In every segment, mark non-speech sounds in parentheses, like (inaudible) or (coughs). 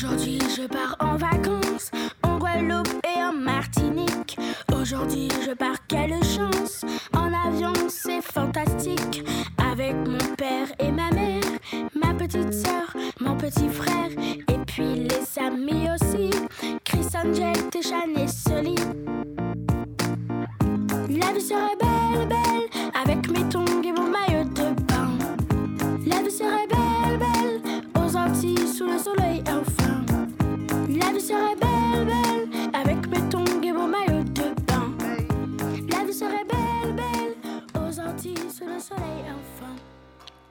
Aujourd'hui, je pars en vacances en Guadeloupe et en Martinique. Aujourd'hui, je pars, quelle chance! En avion, c'est fantastique. Avec mon père et ma mère, ma petite soeur, mon petit frère, et puis les amis aussi. Chris Angel, Téchan et Sully. La vie serait belle,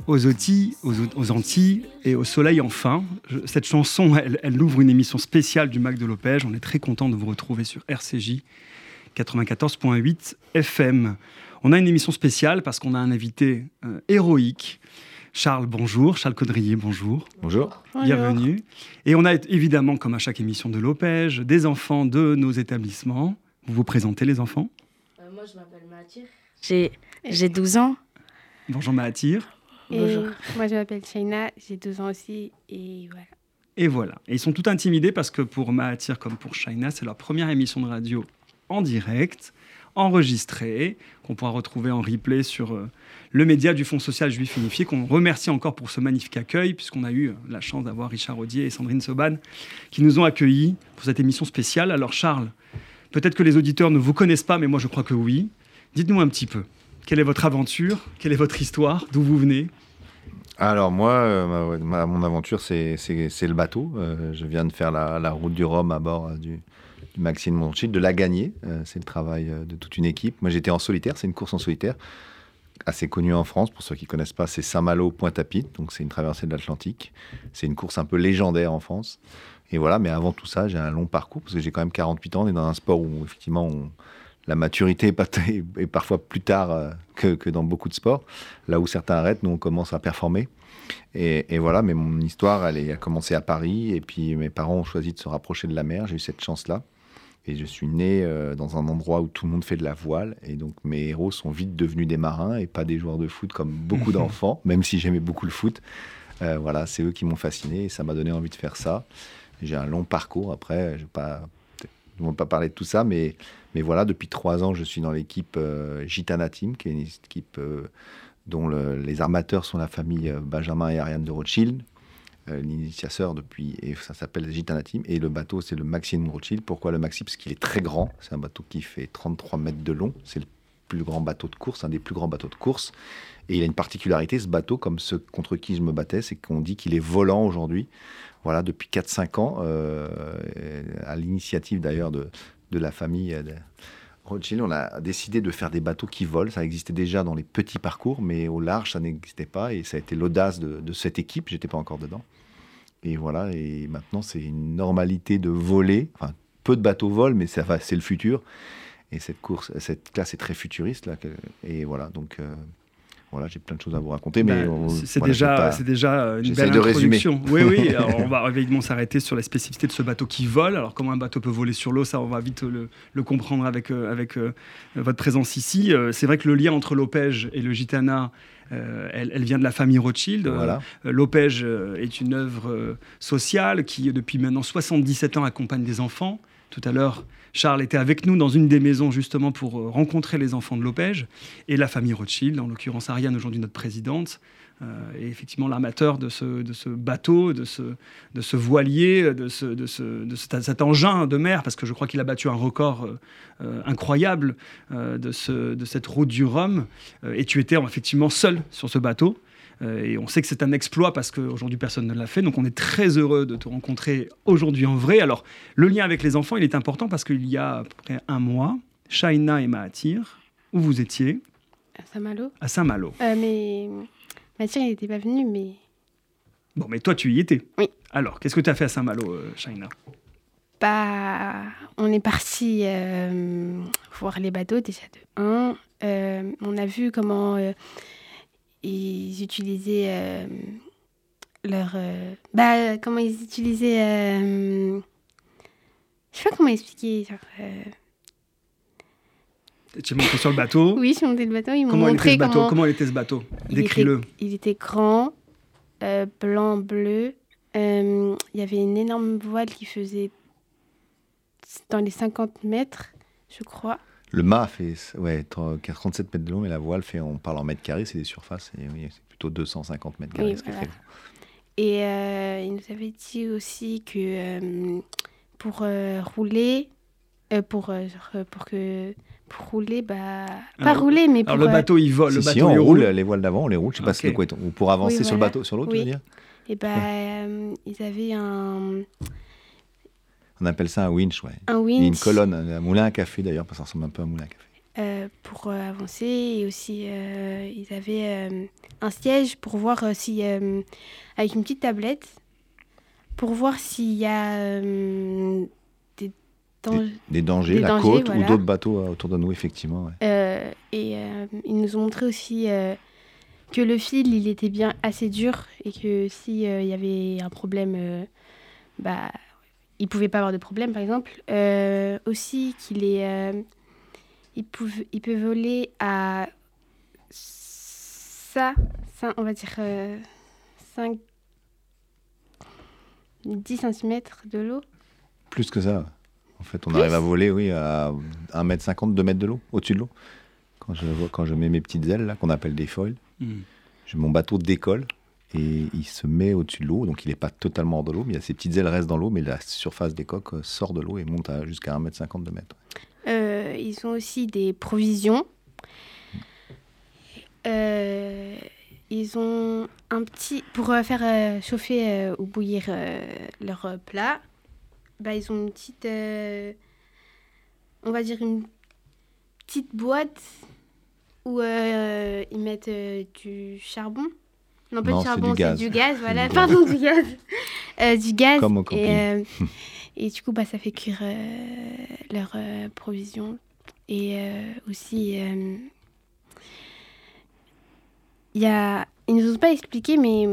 aux Antilles, aux, aux Antilles et au soleil enfin. Je- cette chanson, elle, elle ouvre une émission spéciale du Mac de Lopège. On est très content de vous retrouver sur RCJ 94.8 FM. On a une émission spéciale parce qu'on a un invité euh, héroïque. Charles, bonjour. Charles Caudrier, bonjour. Bonjour. Bienvenue. Et on a évidemment, comme à chaque émission de Lopège, des enfants de nos établissements. Vous vous présentez, les enfants? Euh, moi, je m'appelle Mathir. J'ai, j'ai 12 ans. Bonjour Mahathir. Et Bonjour. moi, je m'appelle Shaina, j'ai 12 ans aussi. Et voilà. Et voilà. Et ils sont tout intimidés parce que pour Mahathir comme pour Shaina, c'est leur première émission de radio en direct, enregistrée, qu'on pourra retrouver en replay sur euh, le média du Fonds social juif unifié, qu'on remercie encore pour ce magnifique accueil, puisqu'on a eu euh, la chance d'avoir Richard Audier et Sandrine Soban qui nous ont accueillis pour cette émission spéciale. Alors Charles, peut-être que les auditeurs ne vous connaissent pas, mais moi je crois que oui. Dites-nous un petit peu. Quelle est votre aventure? Quelle est votre histoire? D'où vous venez? Alors moi, euh, mon aventure, c'est le bateau. Euh, je viens de faire la, route du Rhum à bord euh, du, Maxime Monchild, de la gagner. C'est le travail de toute une équipe. Moi, j'étais en solitaire. C'est une course en solitaire assez connue en France. Pour ceux qui connaissent pas, c'est Saint-Malo, Pointe-à-Pitre. Donc c'est une traversée de l'Atlantique. C'est une course un peu légendaire en France. Et voilà. Mais avant tout ça, j'ai un long parcours parce que j'ai quand même 48 ans. On est dans un sport où effectivement on- la maturité (laughs) est, parfois plus tard euh, que, que dans beaucoup de sports. Là où certains arrêtent, nous on commence à performer. Et, et voilà, mais mon histoire, elle est- a commencé à Paris. Et puis mes parents ont choisi de se rapprocher de la mer. J'ai eu cette chance-là. Et je suis né euh, dans un endroit où tout le monde fait de la voile. Et donc mes héros sont vite devenus des marins et pas des joueurs de foot comme beaucoup (laughs) d'enfants, même si j'aimais beaucoup le foot. Euh, voilà, c'est eux qui m'ont fasciné et ça m'a donné envie de faire ça. J'ai un long parcours après. Je ne vais pas, je vais pas parler de tout ça, mais, mais voilà, depuis trois ans, je suis dans l'équipe euh, Gitana Team, qui est une équipe euh, dont le- les armateurs sont la famille euh, Benjamin et Ariane de Rothschild. L'initiateur depuis, et ça s'appelle Gitana Team, et le bateau c'est le Maxime Rothschild. Pourquoi le Maxi Parce qu'il est très grand. C'est un bateau qui fait 33 mètres de long. C'est le plus grand bateau de course, un des plus grands bateaux de course. Et il a une particularité, ce bateau, comme ceux contre qui je me battais, c'est qu'on dit qu'il est volant aujourd'hui. Voilà, depuis 4-5 ans, à l'initiative d'ailleurs de, de la famille euh, de Rothschild, on a décidé de faire des bateaux qui volent. Ça existait déjà dans les petits parcours, mais au large, ça n'existait pas. Et ça a été l'audace de, cette équipe. J'étais pas encore dedans. Et voilà, et maintenant, c'est une normalité de voler. Enfin, peu de bateaux volent, mais ça c'est le futur. Et cette course, cette classe est très futuriste. Là, et voilà, donc euh, voilà, j'ai plein de choses à vous raconter. Mais Bah, on- c'est voilà, déjà, pas- c'est déjà une belle de résumer. introduction. (laughs) Oui, oui. alors on va évidemment s'arrêter sur la spécificité de ce bateau qui vole. Alors comment un bateau peut voler sur l'eau, ça on va vite le, le comprendre avec, euh, avec euh, votre présence ici. Euh, c'est vrai que le lien entre l'Opège et le Gitana, euh, elle, elle vient de la famille Rothschild. Euh. L'Opège est une œuvre sociale qui, depuis maintenant 77 ans, accompagne des enfants. Tout à l'heure, Charles était avec nous dans une des maisons justement pour euh, rencontrer les enfants de l'Opège et la famille Rothschild, en l'occurrence Ariane, aujourd'hui notre présidente, euh, et effectivement l'armateur de ce, bateau, de ce, voilier, de, ce, de, ce, de cet, engin de mer, parce que je crois qu'il a battu un record euh, euh, incroyable euh, de, ce, de cette route du Rhum. Euh, et tu étais effectivement seul sur ce bateau. Euh, et on sait que c'est un exploit parce qu'aujourd'hui personne ne l'a fait. Donc on est très heureux de te rencontrer aujourd'hui en vrai. Alors le lien avec les enfants, il est important parce qu'il y a à peu près un mois, Shaina et Mahathir, où vous étiez À Saint-Malo. À Saint-Malo. Euh, mais Mathieu, il n'était pas venu, mais Bon, mais toi, tu y étais. Oui. Alors, qu'est-ce que tu as fait à Saint-Malo, euh, Shaina? Pas. On est parti euh, voir les bateaux déjà de 1. on a vu comment ils utilisaient euh, leur. euh, bah, comment ils utilisaient. euh, je sais pas comment expliquer. genre, euh, Tu es monté sur le bateau. (laughs) Oui, je suis montée le bateau. Ils m'ont Comment il était montré ce bateau comment. Était ce bateau Décris-le. Il était grand, blanc, bleu, il y avait une énorme voile qui faisait dans les 50 mètres, je crois. Le mât fait ouais, 37 mètres de long, mais la voile fait, on parle en mètres carrés, c'est des surfaces, et oui, c'est plutôt 250 mètres carrés. Oui, voilà. Et euh, il nous avait dit aussi que euh, pour euh, rouler, euh, pour, euh, pour que pour rouler, bah pas Alors, rouler, mais pour Alors le bateau, il vole. Si, le si, on il roule roule. les voiles d'avant, on les roule, je sais pas Ok. c'est quoi, ou pour avancer Oui, sur le bateau, sur l'eau, tu Oui. veux dire et bah euh, ils avaient un On appelle ça un winch, ouais. un a une winch colonne, un moulin à café d'ailleurs, parce que ça ressemble un peu à un moulin à café. euh, pour euh, avancer et aussi euh, ils avaient un siège pour voir si avec une petite tablette pour voir s'il y a des dangers. Des dangers, Des la dangers, côte voilà. ou d'autres bateaux autour de nous, effectivement. ouais. Et ils nous ont montré aussi que le fil, il était bien assez dur et que si euh, il y avait un problème, bah, il pouvait pas avoir de problème, par exemple. Euh, aussi qu'il est, euh, il, peut voler à ça, ça on va dire euh, 5, 10 cm de l'eau. Plus que ça. En fait, on Plus arrive à voler, oui, à 1m50, 2 mètres de l'eau, au-dessus de l'eau. Quand je, vois- quand je mets mes petites ailes, là, qu'on appelle des foils, Hmm. mon bateau décolle et il se met au-dessus de l'eau. Donc, il n'est pas totalement hors de l'eau, mais il y a ses petites ailes restent dans l'eau, mais la surface des coques euh, sort de l'eau et monte jusqu'à 1m50, 2 mètres. Euh, ils ont aussi des provisions. Euh, ils ont un petit. Pour faire chauffer ou bouillir leur plat, bah, ils ont une petite. on va dire une petite boîte où ils mettent du charbon. Non, pas Non, du c'est charbon, du c'est gaz. du gaz, voilà. Du gaz. Pardon, du gaz. (laughs) Euh, du gaz. Comme au camping. Et, euh, et du coup, bah, ça fait cuire euh, leurs euh, provisions. Et euh, aussi, euh, il y a, ils nous ont pas expliqué, mais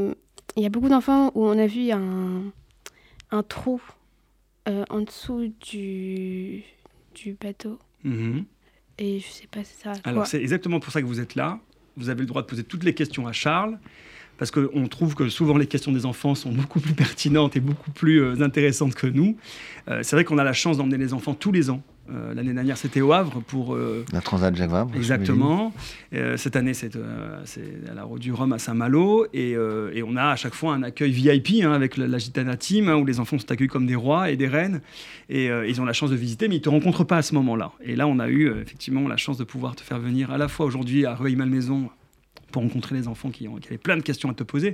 il y a beaucoup d'enfants où on a vu un, un trou euh, en dessous du, du bateau. Mhm. Et je sais pas si ça. Alors c'est exactement pour ça que vous êtes là. Vous avez le droit de poser toutes les questions à Charles, parce qu'on trouve que souvent les questions des enfants sont beaucoup plus pertinentes et beaucoup plus euh, intéressantes que nous. Euh, c'est vrai qu'on a la chance d'emmener les enfants tous les ans. Euh, L'année dernière, c'était au Havre pour euh, La Transat Jacques Vabre. Exactement. Euh, cette année, c'est à la Route du Rhum à Saint-Malo. Et, et on a à chaque fois un accueil VIP hein, avec la, la Gitana Team, hein, où les enfants sont accueillis comme des rois et des reines. Et ils ont la chance de visiter, mais ils ne te rencontrent pas à ce moment-là. Et là, on a eu effectivement la chance de pouvoir te faire venir à la fois aujourd'hui à Rueil-Malmaison pour rencontrer les enfants qui, ont, qui avaient plein de questions à te poser.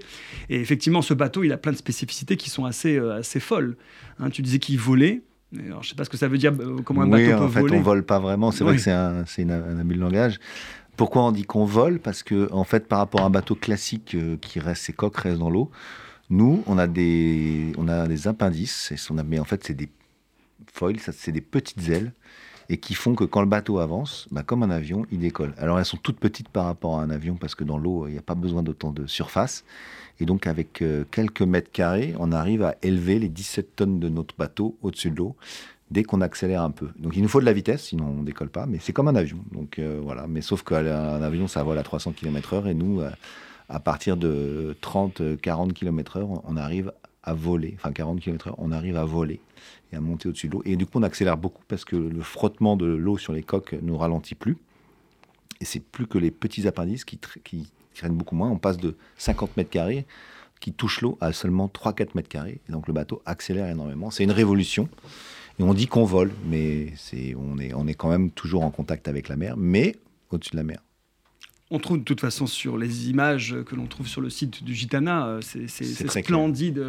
Et effectivement, ce bateau, il a plein de spécificités qui sont assez, euh, assez folles. Hein, tu disais qu'il volait. Alors, je ne sais pas ce que ça veut dire, euh, comment un oui, bateau peut en fait, voler. on vole pas vraiment. C'est vrai que c'est un, une- un abus de langage. Pourquoi on dit qu'on vole? Parce que, en fait, par rapport à un bateau classique euh, qui reste, ses coques restent dans l'eau, nous, on a des, on a des appendices. Et on a, mais en fait, c'est des foils, c'est des petites ailes et qui font que quand le bateau avance, bah, comme un avion, il décolle. Alors elles sont toutes petites par rapport à un avion parce que dans l'eau, il n'y a pas besoin d'autant de surface. Et donc avec euh, quelques mètres carrés, on arrive à élever les 17 tonnes de notre bateau au-dessus de l'eau dès qu'on accélère un peu. Donc il nous faut de la vitesse, sinon on décolle pas. Mais c'est comme un avion. Donc euh, voilà. Mais sauf qu'un avion, ça vole à 300 km/h et nous, euh, à partir de 30-40 km/h, on arrive à voler. Enfin 40 km/h, on arrive à voler et à monter au-dessus de l'eau. Et du coup, on accélère beaucoup parce que le frottement de l'eau sur les coques ne ralentit plus. Et c'est plus que les petits appendices qui, tr- qui traînent beaucoup moins. On passe de 50 mètres carrés qui touchent l'eau à seulement 3-4 mètres carrés. Donc le bateau accélère énormément. C'est une révolution. Et on dit qu'on vole, mais on est quand même toujours en contact avec la mer, mais au-dessus de la mer. On trouve de toute façon sur les images que l'on trouve sur le site du Gitana, euh, ces, splendides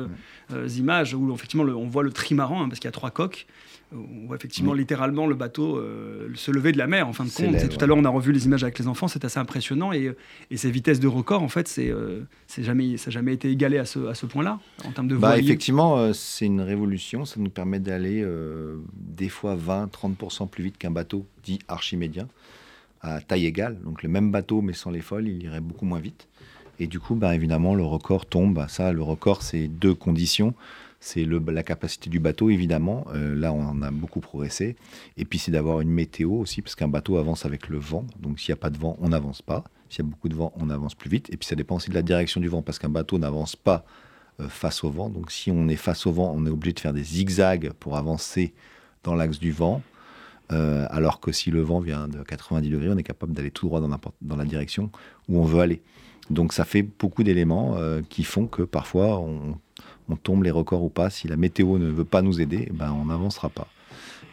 euh, images où effectivement le- on voit le trimaran hein, parce qu'il y a trois coques. Euh, On voit effectivement Oui. littéralement le bateau euh, se lever de la mer en fin de compte. Et tout à l'heure on a revu les images avec les enfants, c'est assez impressionnant et, et ces vitesses de record en fait c'est euh, jamais ça n'a jamais été égalé à ce, à ce point-là en termes de Bah, effectivement, euh, c'est une révolution. Ça nous permet d'aller euh, des fois 20-30% plus vite qu'un bateau dit archimédien à taille égale. Donc le même bateau, mais sans les foils, il irait beaucoup moins vite. Et du coup, bah, évidemment, le record tombe. Bah, Ça, le record, c'est deux conditions. C'est la capacité du bateau, évidemment. Euh, là, on en a beaucoup progressé. Et puis, c'est d'avoir une météo aussi, parce qu'un bateau avance avec le vent. Donc, s'il n'y a pas de vent, on n'avance pas. S'il y a beaucoup de vent, on avance plus vite. Et puis, ça dépend aussi de la direction du vent, parce qu'un bateau n'avance pas euh, face au vent. Donc si on est face au vent, on est obligé de faire des zigzags pour avancer dans l'axe du vent. Euh, alors que si le vent vient de 90 degrés, on est capable d'aller tout droit dans, la direction où on veut aller. Donc ça fait beaucoup d'éléments euh, qui font que parfois on, tombe les records ou pas. Si la météo ne veut pas nous aider, ben on n'avancera pas.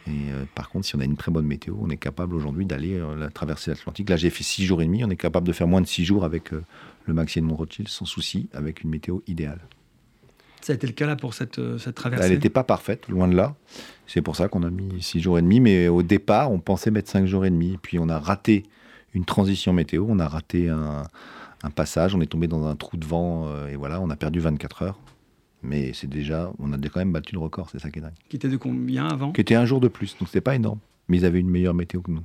Et par contre, si on a une très bonne météo, on est capable aujourd'hui d'aller traverser l'Atlantique. Là, j'ai fait 6 jours et demi. On est capable de faire moins de 6 jours avec le Maxi de Rothschild sans souci, avec une météo idéale. Ça a été le cas là pour cette, euh, cette traversée Elle n'était pas parfaite, loin de là. C'est pour ça qu'on a mis 6 jours et demi. Mais au départ, on pensait mettre 5 jours et demi. Puis on a raté une transition météo. On a raté un, passage. On est tombé dans un trou de vent. Euh, et voilà, on a perdu 24 heures. Mais c'est déjà, on a quand même battu le record. C'est ça qui est dingue. Qui était de combien avant Qui était un jour de plus. Donc c'était pas énorme. Mais ils avaient une meilleure météo que nous.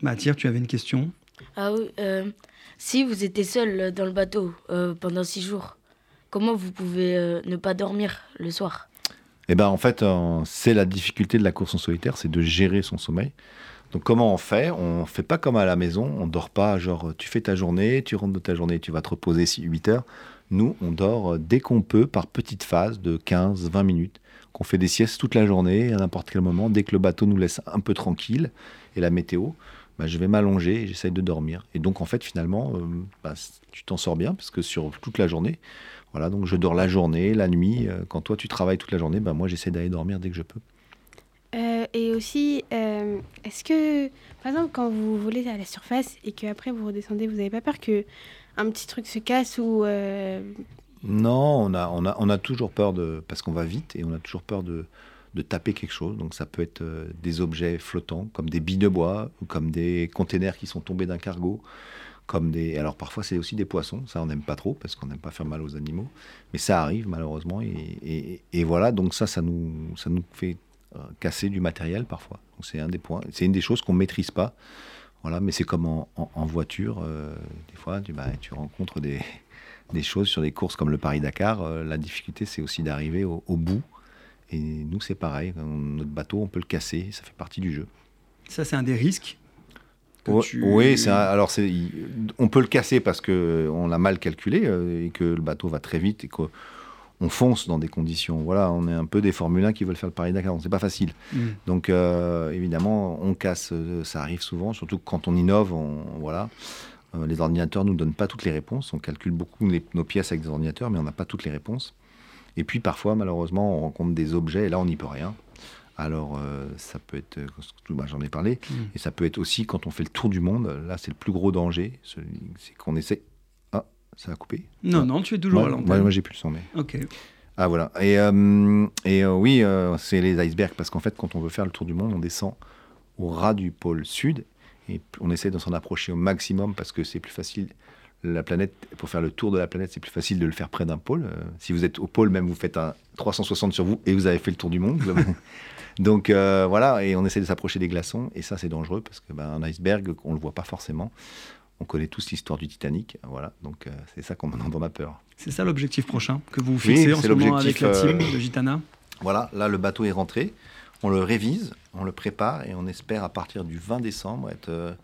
Mathia, tu avais une question? Ah oui. Euh, si vous étiez seul dans le bateau pendant 6 jours, Comment vous pouvez euh, ne pas dormir le soir? Eh ben en fait, euh, c'est la difficulté de la course en solitaire, c'est de gérer son sommeil. Donc comment on fait? On fait pas comme à la maison, on dort pas genre tu fais ta journée, tu rentres de ta journée, tu vas te reposer 8 heures. Nous, on dort euh, dès qu'on peut par petites phases de 15-20 minutes, qu'on fait des siestes toute la journée à n'importe quel moment, dès que le bateau nous laisse un peu tranquille et la météo, bah, je vais m'allonger et j'essaye de dormir. Et donc en fait finalement, bah, tu t'en sors bien parce que sur toute la journée, voilà, donc je dors la journée, la nuit. Euh, quand toi, tu travailles toute la journée, ben moi, j'essaie d'aller dormir dès que je peux. Euh, et aussi, euh, est-ce que, par exemple, quand vous volez à la surface et qu'après vous redescendez, vous n'avez pas peur que un petit truc se casse ou Non, on a, on, a, on a toujours peur de... Parce qu'on va vite et on a toujours peur de, de taper quelque chose. Donc ça peut être des objets flottants, comme des billes de bois ou comme des containers qui sont tombés d'un cargo comme des. Alors parfois c'est aussi des poissons, ça on n'aime pas trop parce qu'on n'aime pas faire mal aux animaux, mais ça arrive malheureusement et, et, voilà donc ça ça nous ça nous fait euh, casser du matériel parfois. C'est un des points, c'est une des choses qu'on maîtrise pas. Voilà, mais c'est comme en, voiture, euh, des fois tu, bah, tu rencontres des, (laughs) des, choses sur des courses comme le Paris-Dakar. Euh, la difficulté c'est aussi d'arriver au bout. Et nous c'est pareil, notre bateau on peut le casser, ça fait partie du jeu. Ça c'est un des risques oui, c'est alors c'est, on peut le casser parce que on l'a mal calculé euh, et que le bateau va très vite et qu'on fonce dans des conditions. Voilà, on est un peu des Formule 1 qui veulent faire le Paris-Dakar, c'est pas facile. Mm. Donc euh, évidemment, on casse, euh, ça arrive souvent, surtout quand on innove, voilà. les ordinateurs nous donnent pas toutes les réponses. On calcule beaucoup nos pièces avec des ordinateurs, mais on n'a pas toutes les réponses. Et puis parfois, malheureusement, on rencontre des objets et là, on n'y peut rien. Alors, euh, ça peut être, euh, bah, j'en ai parlé, mm. et ça peut être aussi quand on fait le tour du monde. Là, c'est le plus gros danger, c'est qu'on essaie. Ah, ça a coupé Non, non, tu es toujours à l'antenne. Moi, j'ai plus le son, mais. Ok. Ah, voilà. Et, euh, et oui, c'est les icebergs, parce qu'en fait, quand on veut faire le tour du monde, on descend au ras du pôle sud, et on essaie de s'en approcher au maximum, parce que c'est plus facile la planète, pour faire le tour de la planète, c'est plus facile de le faire près d'un pôle. si vous êtes au pôle, même vous faites un 360 sur vous et vous avez fait le tour du monde. (laughs) Donc euh, voilà, et on essaie de s'approcher des glaçons, et ça c'est dangereux parce que ben, un iceberg, on le voit pas forcément. On connaît tous l'histoire du Titanic, voilà. Donc euh, c'est ça qu'on en a peur. C'est ça l'objectif prochain que vous fixez en ce moment avec la team euh, de Gitana? Voilà, là le bateau est rentré, on le révise, on le prépare et on espère à partir du 20 décembre être.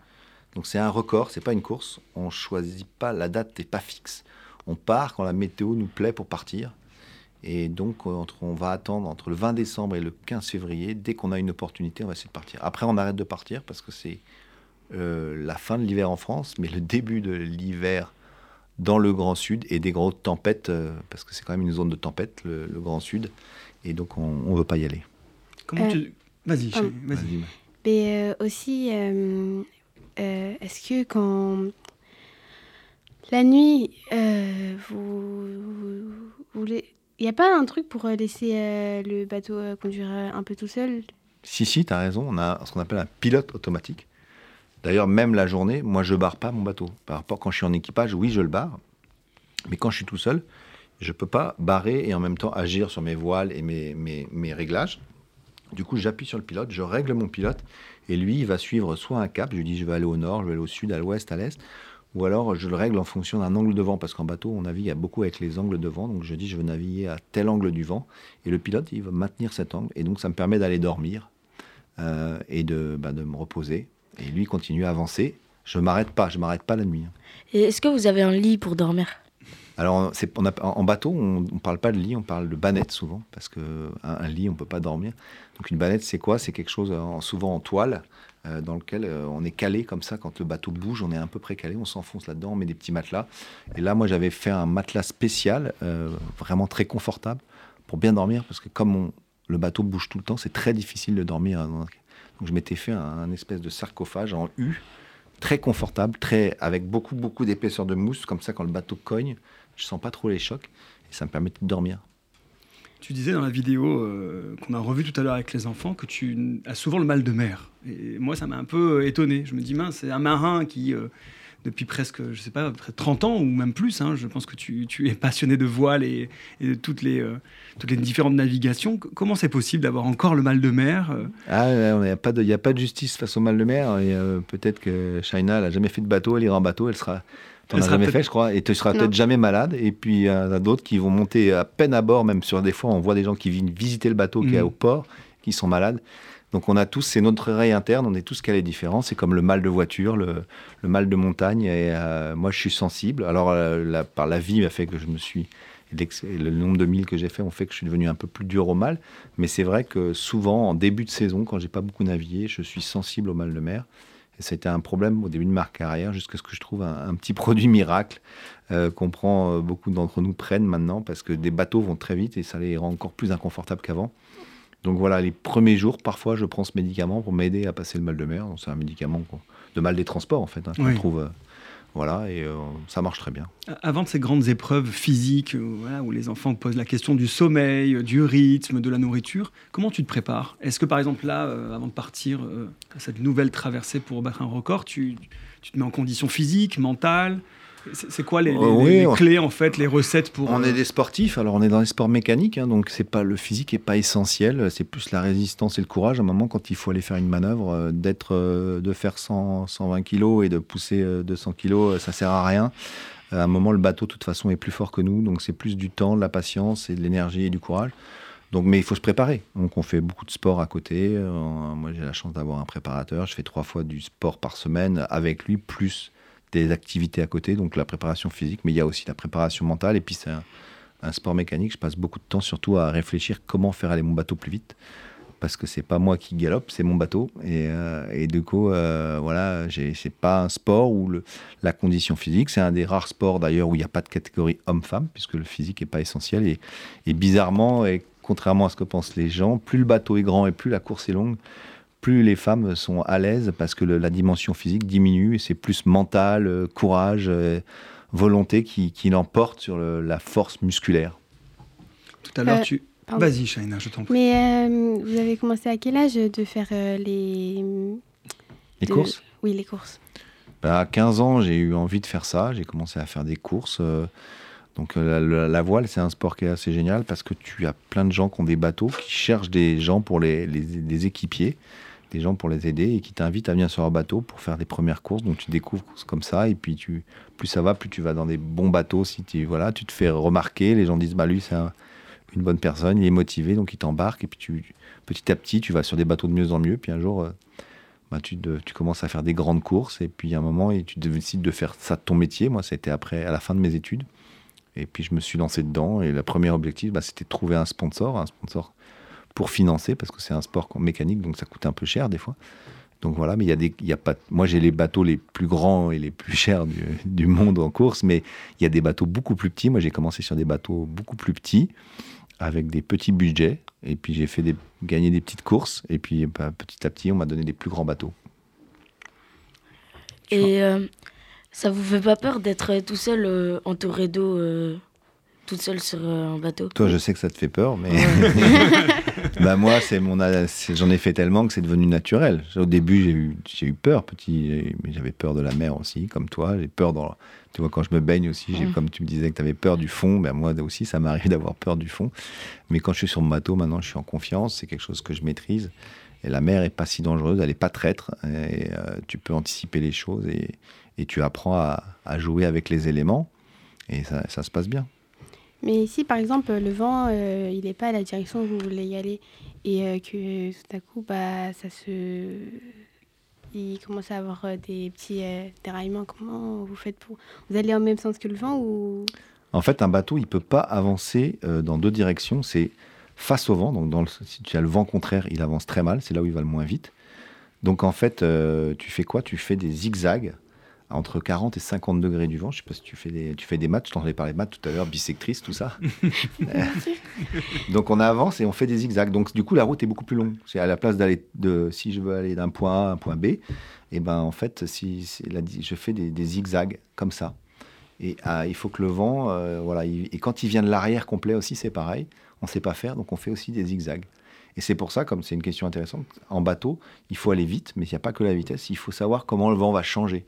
Donc c'est un record, c'est pas une course. On choisit pas la date, n'est pas fixe. On part quand la météo nous plaît pour partir. Et donc, on va attendre entre le 20 décembre et le 15 février. Dès qu'on a une opportunité, on va essayer de partir. Après, on arrête de partir parce que c'est euh, la fin de l'hiver en France, mais le début de l'hiver dans le Grand Sud et des grosses tempêtes, euh, parce que c'est quand même une zone de tempête, le, Grand Sud. Et donc, on ne veut pas y aller. Comment tu... Euh, vas-y, vas-y. mais aussi, est-ce que quand la nuit, vous, vous voulez il n'y a pas un truc pour euh, laisser euh, le bateau euh, conduire un peu tout seul? Si, si, tu as raison. On a ce qu'on appelle un pilote automatique. D'ailleurs, même la journée, moi, je barre pas mon bateau. Par rapport quand je suis en équipage, oui, je le barre. Mais quand je suis tout seul, je ne peux pas barrer et en même temps agir sur mes voiles et mes, mes réglages. Du coup, j'appuie sur le pilote, je règle mon pilote et lui, il va suivre soit un cap, je lui dis je vais aller au nord, je vais aller au sud, à l'ouest, à l'est, ou alors je le règle en fonction d'un angle de vent, parce qu'en bateau, on navigue beaucoup avec les angles de vent. Donc je dis, je veux naviguer à tel angle du vent, et le pilote, il va maintenir cet angle, et donc ça me permet d'aller dormir euh, et de, bah, de me reposer. Et lui continue à avancer. Je m'arrête pas, je m'arrête pas la nuit. Hein. Et est-ce que vous avez un lit pour dormir? Alors, on en bateau, on ne parle pas de lit, on parle de banette souvent, parce qu'un un lit, on ne peut pas dormir. Donc, une banette, c'est quoi? C'est quelque chose souvent en toile, euh, dans lequel euh, on est calé comme ça. Quand le bateau bouge, on est un peu précalé, on s'enfonce là-dedans, on met des petits matelas. Et là, moi, j'avais fait un matelas spécial, euh, vraiment très confortable, pour bien dormir, parce que comme le bateau bouge tout le temps, c'est très difficile de dormir. Donc, je m'étais fait un, espèce de sarcophage en U, très confortable, très, avec beaucoup, beaucoup d'épaisseur de mousse. Comme ça, quand le bateau cogne, je sens pas trop les chocs et ça me permet de dormir. Tu disais dans la vidéo euh, qu'on a revue tout à l'heure avec les enfants que tu as souvent le mal de mer. Et moi, ça m'a un peu étonné. Je me dis, mince, c'est un marin qui, euh, depuis presque, je sais pas, 30 ans ou même plus, hein, je pense que tu, es passionné de voile et, de toutes les, euh, toutes les différentes navigations. Comment c'est possible d'avoir encore le mal de mer Ah, il n'y a, pas de, a pas de justice face au mal de mer. Et peut-être que Shaina n'a jamais fait de bateau, elle ira en bateau, elle sera T'en as jamais fait, je crois, et tu seras peut-être jamais malade. Et puis il y en a d'autres qui vont monter à peine à bord, même sur des fois, on voit des gens qui viennent visiter le bateau qui est mm. au port, qui sont malades. Donc on a tous, c'est notre oreille interne, on est tous calés différents. C'est comme le mal de voiture, le, mal de montagne. Et euh, moi, je suis sensible. Alors euh, par la vie, a fait que je me suis le nombre de milles que j'ai fait ont fait que je suis devenu un peu plus dur au mal. Mais c'est vrai que souvent, en début de saison, quand j'ai pas beaucoup navigué, je suis sensible au mal de mer. Et c'était un problème au début de ma carrière, jusqu'à ce que je trouve un, petit (laughs) produit miracle euh, qu'on prend, euh, beaucoup d'entre nous prennent maintenant, parce que des bateaux vont très vite et ça les rend encore plus inconfortables qu'avant. Donc voilà, les premiers jours, parfois, je prends ce médicament pour m'aider à passer le mal de mer. C'est un médicament de mal des transports, en fait, hein, qu'on trouve euh, voilà, et euh, ça marche très bien. Avant de ces grandes épreuves physiques, euh, où les enfants posent la question du sommeil, du rythme, de la nourriture, comment tu te prépares? Est-ce que par exemple là, euh, avant de partir à cette nouvelle traversée pour battre un record, tu, tu te mets en condition physique, mentale? C'est quoi les, euh, clés en fait, les recettes pour On est euh, des sportifs, alors on est dans les sports mécaniques, hein, donc c'est pas le physique est pas essentiel, c'est plus la résistance et le courage. À un moment, quand il faut aller faire une manœuvre, euh, d'être, de faire 100, 120 kg et de pousser 200 kg, ça sert à rien. À un moment, le bateau, de toute façon, est plus fort que nous, donc c'est plus du temps, de la patience et de l'énergie et du courage. Donc, mais il faut se préparer. Donc, on fait beaucoup de sport à côté. moi, j'ai la chance d'avoir un préparateur. Je fais trois fois du sport par semaine avec lui, plus des activités à côté, donc la préparation physique, mais il y a aussi la préparation mentale. Et puis c'est un, sport mécanique. Je passe beaucoup de temps surtout à réfléchir comment faire aller mon bateau plus vite. Parce que c'est pas moi qui galope, c'est mon bateau. Et, euh, et du coup, euh, voilà, c'est pas un sport où le, la condition physique, c'est un des rares sports d'ailleurs où il n'y a pas de catégorie homme-femme, puisque le physique n'est pas essentiel. Et bizarrement, et contrairement à ce que pensent les gens, plus le bateau est grand et plus la course est longue, plus les femmes sont à l'aise parce que la dimension physique diminue et c'est plus mental, euh, courage, euh, volonté qui, l'emporte sur la force musculaire. Tout à l'heure, euh, tu. Vas-y, Shaina, je t'en prie. Mais vous avez commencé à quel âge de faire les. Les courses? Oui, les courses. Bah, à 15 ans, j'ai eu envie de faire ça. J'ai commencé à faire des courses. Donc la, voile, c'est un sport qui est assez génial parce que tu as plein de gens qui ont des bateaux, qui cherchent des gens pour les, les équipiers des gens pour les aider et qui t'invitent à venir sur un bateau pour faire des premières courses. Donc tu découvres comme ça et puis tu, plus ça va, plus tu vas dans des bons bateaux. Si tu, voilà, tu te fais remarquer, les gens disent bah lui c'est une bonne personne, il est motivé, donc il t'embarque et puis tu, petit à petit tu vas sur des bateaux de mieux en mieux. Puis un jour euh, bah, tu, tu, commences à faire des grandes courses et puis à un moment et tu décides de faire ça ton métier. Moi, ça a été après, à la fin de mes études. Et puis je me suis lancé dedans et le premier objectif, bah, c'était de trouver un sponsor, un sponsor pour financer, parce que c'est un sport mécanique, donc ça coûte un peu cher des fois. Donc voilà, mais il y a des, il y a pas, moi j'ai les bateaux les plus grands et les plus chers du, monde en course, mais il y a des bateaux beaucoup plus petits. Moi j'ai commencé sur des bateaux beaucoup plus petits, avec des petits budgets, et puis j'ai fait des, gagner des petites courses, et puis bah, petit à petit on m'a donné des plus grands bateaux. Et euh, ça vous fait pas peur d'être tout seul euh, entouré d'eau euh, toute seule sur euh, un bateau? Toi, je sais que ça te fait peur, mais (laughs) (laughs) bah moi, c'est mon, j'en ai fait tellement que c'est devenu naturel. Au début, j'ai eu, j'ai eu peur, petit, mais j'avais peur de la mer aussi, comme toi. J'ai peur dans, tu vois, quand je me baigne aussi, j'ai, comme tu me disais que tu avais peur du fond, ben moi aussi, ça m'arrive (laughs) d'avoir peur du fond. Mais quand je suis sur mon bateau, maintenant, je suis en confiance. C'est quelque chose que je maîtrise. Et la mer est pas si dangereuse, elle est pas traître. Et euh, tu peux anticiper les choses et, et tu apprends à, à, jouer avec les éléments. Et ça, ça se passe bien. Mais si par exemple le vent euh, il n'est pas à la direction où vous voulez y aller et euh, que tout à coup bah, ça se il commence à avoir euh, des petits déraillements, comment vous faites pour vous allez en même sens que le vent ou? En fait, un bateau, il peut pas avancer dans deux directions. C'est face au vent. Donc, si tu as le vent contraire, il avance très mal. C'est là où il va le moins vite. Donc, en fait, tu fais quoi? Tu fais des zigzags entre 40 et 50 degrés du vent. Je sais pas si tu fais des, tu fais des maths. Je t'en ai parlé de maths tout à l'heure, bisectrice, tout ça. (laughs) Euh, donc, on avance et on fait des zigzags. Donc, du coup, la route est beaucoup plus longue. C'est à la place d'aller de, si je veux aller d'un point A à un point B, et ben en fait, si, je fais des, des zigzags comme ça. Et ah, il faut que le vent, euh, voilà, il- et quand il vient de l'arrière complet aussi, c'est pareil. On ne sait pas faire, donc on fait aussi des zigzags. Et c'est pour ça, comme c'est une question intéressante, en bateau, il faut aller vite, mais il n'y a pas que la vitesse, il faut savoir comment le vent va changer.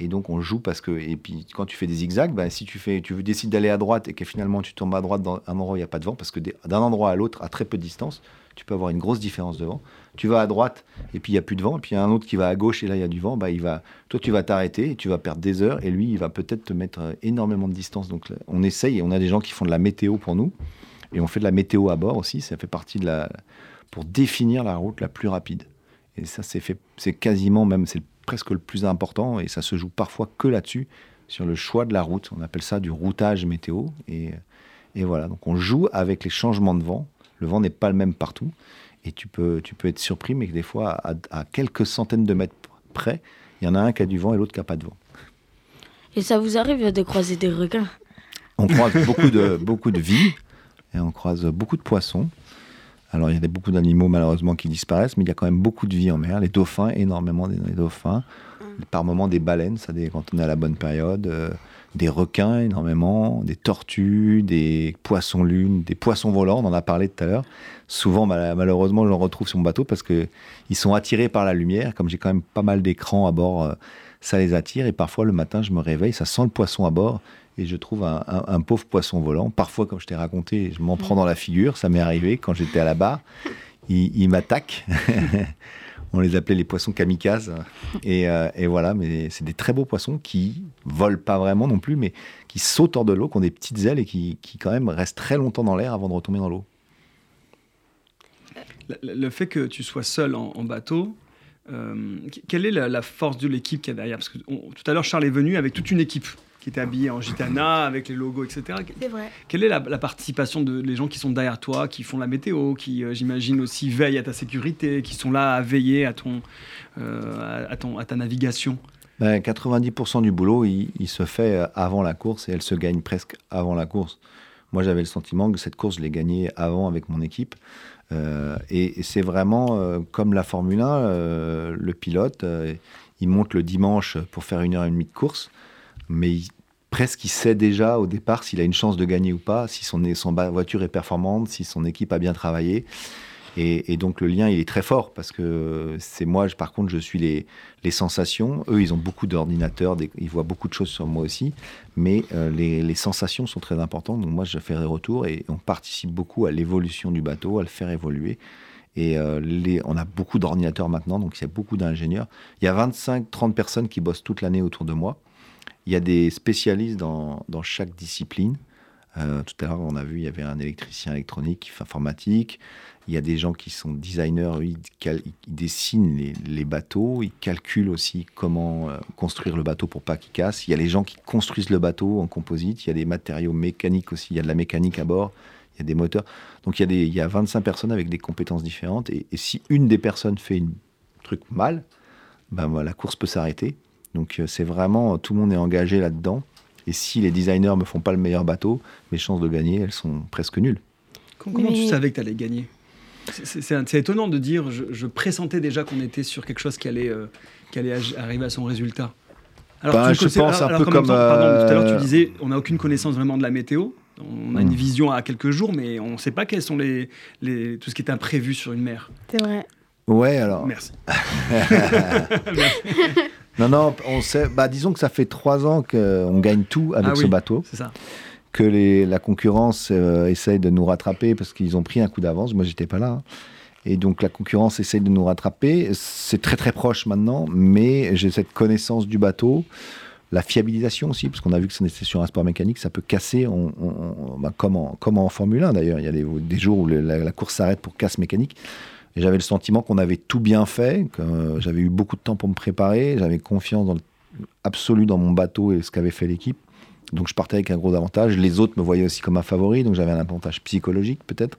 Et donc on joue parce que, et puis quand tu fais des zigzags, ben, si tu, fais, tu décides d'aller à droite et que finalement tu tombes à droite dans un endroit où il n'y a pas de vent, parce que d'un endroit à l'autre, à très peu de distance, tu peux avoir une grosse différence de vent. Tu vas à droite et puis il n'y a plus de vent, et puis il y a un autre qui va à gauche et là il y a du vent, bah, il va, toi tu vas t'arrêter et tu vas perdre des heures et lui il va peut-être te mettre euh, énormément de distance. Donc on essaye et on a des gens qui font de la météo pour nous et on fait de la météo à bord aussi, ça fait partie de la. pour définir la route la plus rapide. Et ça c'est fait, c'est quasiment même, c'est presque le plus important et ça se joue parfois que là-dessus, sur le choix de la route. On appelle ça du routage météo et, et voilà. Donc on joue avec les changements de vent. Le vent n'est pas le même partout. Et tu peux, tu peux être surpris, mais que des fois, à, à quelques centaines de mètres près, il y en a un qui a du vent et l'autre qui n'a pas de vent. Et ça vous arrive de croiser des requins? On croise beaucoup de, beaucoup de vies et on croise beaucoup de poissons. Alors, il y a beaucoup d'animaux, malheureusement, qui disparaissent, mais il y a quand même beaucoup de vie en mer. Les dauphins, énormément des, dauphins. Par moments, des baleines, ça, des, quand on est à la bonne période. euh, des requins, énormément. Des tortues, des poissons-lunes, des poissons volants, on en a parlé tout à l'heure. Souvent, mal- malheureusement, je retrouve sur mon bateau parce qu'ils sont attirés par la lumière. Comme j'ai quand même pas mal d'écrans à bord, euh, ça les attire. Et parfois, le matin, je me réveille, ça sent le poisson à bord. Et je trouve un, pauvre poisson volant. Parfois, comme je t'ai raconté, je m'en prends dans la figure. Ça m'est arrivé quand j'étais à la barre. Il, il m'attaque. (laughs) On les appelait les poissons kamikazes. Et, euh, et voilà, mais c'est des très beaux poissons qui volent pas vraiment non plus, mais qui sautent hors de l'eau, qui ont des petites ailes et qui, quand même restent très longtemps dans l'air avant de retomber dans l'eau. Le, fait que tu sois seul en, bateau, euh, quelle est la, force de l'équipe qu'il y a derrière? Parce que tout à l'heure, Charles est venu avec toute une équipe qui était habillée en gitana, avec les logos, etc. C'est vrai. Quelle est la, la participation de les gens qui sont derrière toi, qui font la météo, qui, euh, j'imagine, aussi veillent à ta sécurité, qui sont là à veiller à, ton, euh, à, ton, à ta navigation? Ben, 90% du boulot, il, il se fait euh, avant la course et elle se gagne presque avant la course. Moi, j'avais le sentiment que cette course, je l'ai gagnée avant avec mon équipe. Euh, et et c'est vraiment euh, comme la Formule 1, euh, le pilote, euh, il monte le dimanche pour faire une heure et demie de course, mais presque il sait déjà au départ s'il a une chance de gagner ou pas, si son, voiture est performante, si son équipe a bien travaillé. Et, donc le lien, il est très fort parce que c'est moi, par contre, je suis les, sensations. Eux, ils ont beaucoup d'ordinateurs, ils voient beaucoup de choses sur moi aussi, mais euh, les, sensations sont très importantes. Donc moi, je fais des retours et on participe beaucoup à l'évolution du bateau, à le faire évoluer. Et euh, on a beaucoup d'ordinateurs maintenant, donc il y a beaucoup d'ingénieurs. Il y a 25-30 personnes qui bossent toute l'année autour de moi. Il y a des spécialistes dans, chaque discipline. Euh, tout à l'heure, on a vu, il y avait un électricien électronique, informatique. Il y a des gens qui sont designers, ils, dessinent les, bateaux, ils calculent aussi comment euh, construire le bateau pour pas qu'il casse. Il y a les gens qui construisent le bateau en composite, il y a des matériaux mécaniques aussi, il y a de la mécanique à bord, il y a des moteurs. Donc il y a, des, il y a 25 personnes avec des compétences différentes. Et, si une des personnes fait un truc mal, ben, voilà, la course peut s'arrêter. Donc euh, c'est vraiment, tout le monde est engagé là-dedans. Et si les designers me font pas le meilleur bateau, mes chances de gagner, elles sont presque nulles. Com- Comment tu savais que tu allais gagner? C'est- étonnant de dire, je, je pressentais déjà qu'on était sur quelque chose qui allait, euh, qui allait arriver à son résultat. Bah, tu je pense un alors peu comme, temps, pardon, tout à l'heure, euh, tu disais, on n'a aucune connaissance vraiment de la météo. On a Hmm. une vision à quelques jours, mais on ne sait pas quels sont les, les, tout ce qui est imprévu sur une mer. C'est vrai. Ouais, alors. Merci. (laughs) (laughs) (laughs) Non, non, on sait. Bah, disons que ça fait trois ans qu'on gagne tout avec Ah ce bateau, C'est ça. que les, la concurrence euh, essaye de nous rattraper parce qu'ils ont pris un coup d'avance. Moi, j'étais pas là. hein. Et donc, la concurrence essaye de nous rattraper. C'est très, très proche maintenant, mais j'ai cette connaissance du bateau. La fiabilisation aussi, parce qu'on a vu que c'était sur un sport mécanique, ça peut casser, on, on- on- bah, comme, en, comme en Formule 1 d'ailleurs. Il y a des, des jours où le- la, la course s'arrête pour casse mécanique. Et j'avais le sentiment qu'on avait tout bien fait, que euh, j'avais eu beaucoup de temps pour me préparer, j'avais confiance absolue dans mon bateau et ce qu'avait fait l'équipe. Donc je partais avec un gros avantage. Les autres me voyaient aussi comme un favori, donc j'avais un avantage psychologique peut-être.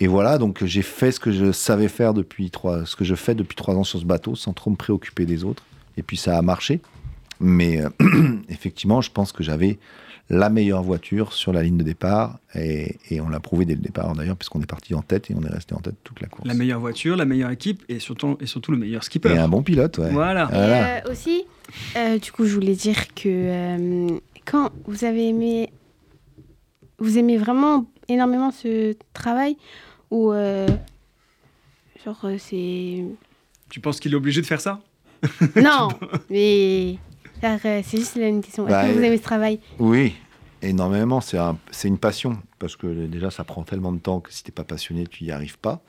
Et voilà, donc j'ai fait ce que je savais faire depuis trois, ce que je fais depuis trois ans sur ce bateau, sans trop me préoccuper des autres. Et puis ça a marché. Mais euh, (clears throat) effectivement, je pense que j'avais la meilleure voiture sur la ligne de départ. Et, et on l'a prouvé dès le départ d'ailleurs, puisqu'on est parti en tête et on est resté en tête toute la course. La meilleure voiture, la meilleure équipe et surtout, et surtout le meilleur skipper. Et un bon pilote, ouais. Voilà. Voilà. Et euh, aussi, euh, du coup, je voulais dire que euh, quand vous avez aimé, vous aimez vraiment énormément ce travail ou euh, genre c'est Tu penses qu'il est obligé de faire ça? Non, (laughs) mais euh, c'est juste une question. Est-ce Bah, que vous euh, aimez ce travail? Oui, énormément. C'est un- c'est une passion. Parce que déjà, ça prend tellement de temps que si tu n'es pas passionné, tu n'y arrives pas.